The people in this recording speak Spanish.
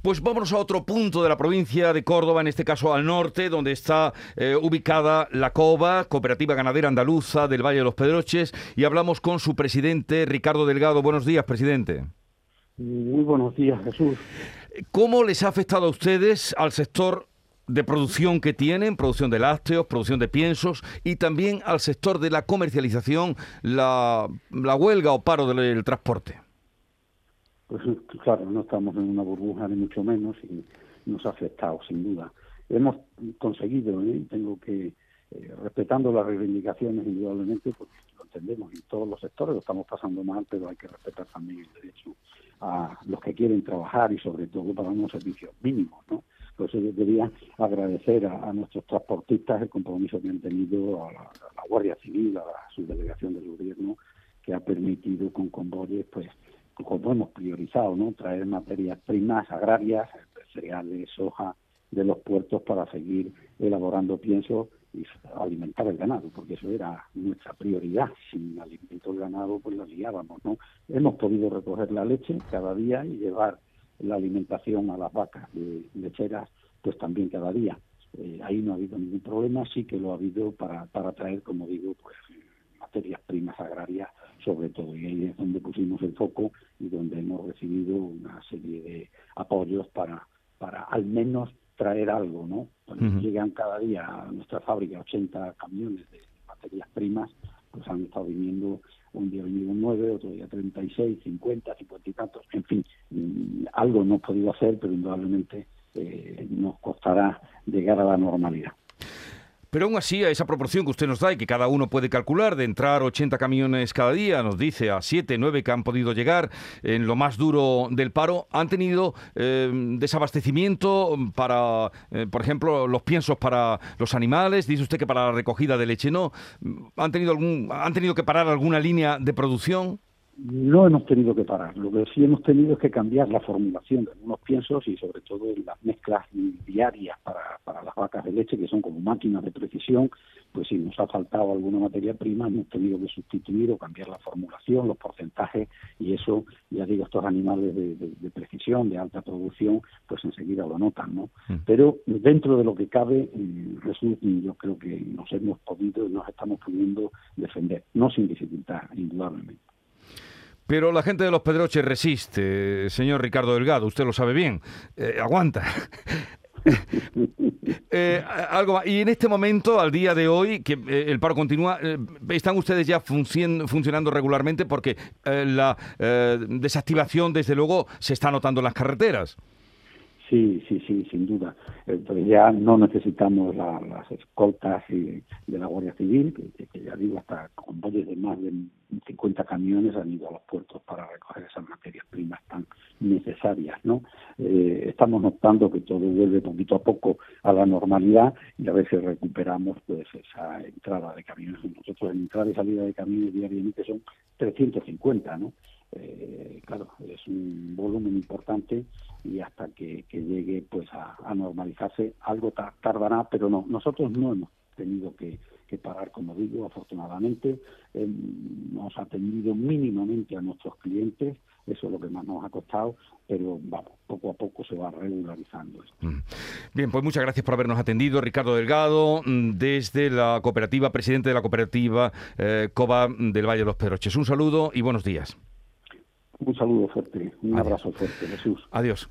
Pues vámonos a otro punto de la provincia de Córdoba, en este caso al norte, donde está eh, ubicada la COBA, Cooperativa Ganadera Andaluza del Valle de los Pedroches, y hablamos con su presidente, Ricardo Delgado. Buenos días, presidente. Muy buenos días, Jesús. ¿Cómo les ha afectado a ustedes al sector de producción que tienen, producción de lácteos, producción de piensos y también al sector de la comercialización, la, la huelga o paro del transporte? Pues claro, no estamos en una burbuja ni mucho menos y nos ha afectado sin duda. Hemos conseguido, ¿eh? tengo que, eh, respetando las reivindicaciones indudablemente, porque lo entendemos en todos los sectores, lo estamos pasando mal, pero hay que respetar también el derecho a los que quieren trabajar y sobre todo para unos servicios mínimos, ¿no? Pues yo quería agradecer a, nuestros transportistas el compromiso que han tenido a la, a la Guardia Civil, a la subdelegación del gobierno, que ha permitido con convoyes pues como hemos priorizado, ¿no? Traer materias primas agrarias, cereales, soja, de los puertos para seguir elaborando pienso y alimentar el ganado, porque eso era nuestra prioridad. Sin alimento el ganado, pues lo liábamos, ¿no? Hemos podido recoger la leche cada día y llevar la alimentación a las vacas lecheras, pues también cada día. Eh, ahí no ha habido ningún problema, sí que lo ha habido para, para traer, como digo, pues materias primas agrarias sobre todo. Y ahí es donde pusimos el foco y donde hemos recibido una serie de apoyos para, para al menos traer algo, ¿no? Llegan cada día a nuestra fábrica 80 camiones de materias primas, pues han estado viniendo, un día vinieron 9, otro día 36, 50, 50 y tantos, en fin, mm, algo hemos podido hacer, pero indudablemente eh, nos costará llegar a la normalidad. Pero aún así, a esa proporción que usted nos da y que cada uno puede calcular, de entrar 80 camiones cada día, nos dice a 7, 9 que han podido llegar en lo más duro del paro, han tenido eh, desabastecimiento para, eh, por ejemplo, los piensos para los animales, dice usted que para la recogida de leche no, ¿han tenido, algún, han tenido que parar alguna línea de producción? No hemos tenido que parar. Lo que sí hemos tenido es que cambiar la formulación de algunos piensos y sobre todo en las mezclas diarias para, para las vacas de leche, que son como máquinas de precisión, pues si nos ha faltado alguna materia prima, hemos tenido que sustituir o cambiar la formulación, los porcentajes, y eso, ya digo, estos animales de, precisión, de alta producción, pues enseguida lo notan, ¿no? Mm. Pero dentro de lo que cabe, eh, Jesús, yo creo que nos hemos podido, nos estamos pudiendo defender, no sin dificultad, indudablemente. Pero la gente de los Pedroches resiste, señor Ricardo Delgado, usted lo sabe bien, eh, aguanta. Eh, algo Y en este momento, al día de hoy, que eh, el paro continúa, ¿están ustedes ya funcionando regularmente? Porque la desactivación, desde luego, se está notando en las carreteras. Sí, sí, sí, sin duda. Entonces ya no necesitamos las escoltas de la Guardia Civil, que, ya digo, hasta convoyes de más de 50 camiones han ido a los puertos para recoger esas materias primas tan necesarias, ¿no? Eh, estamos notando que todo vuelve poquito a poco a la normalidad y a veces recuperamos pues esa entrada de camiones. Nosotros en entrada y salida de camiones diariamente son 350, ¿no? Eh, claro, es un volumen importante y hasta que, llegue pues a, normalizarse algo tardará, pero no, nosotros no hemos tenido que, parar, como digo, afortunadamente hemos atendido mínimamente a nuestros clientes, eso es lo que más nos ha costado, pero vamos, poco a poco se va regularizando esto. Mm. Bien, pues muchas gracias por habernos atendido, Ricardo Delgado, mm, desde la cooperativa, presidente de la cooperativa eh, COBA del Valle de los Pedroches. Un saludo y buenos días. Un saludo fuerte, un abrazo fuerte, Jesús. Adiós.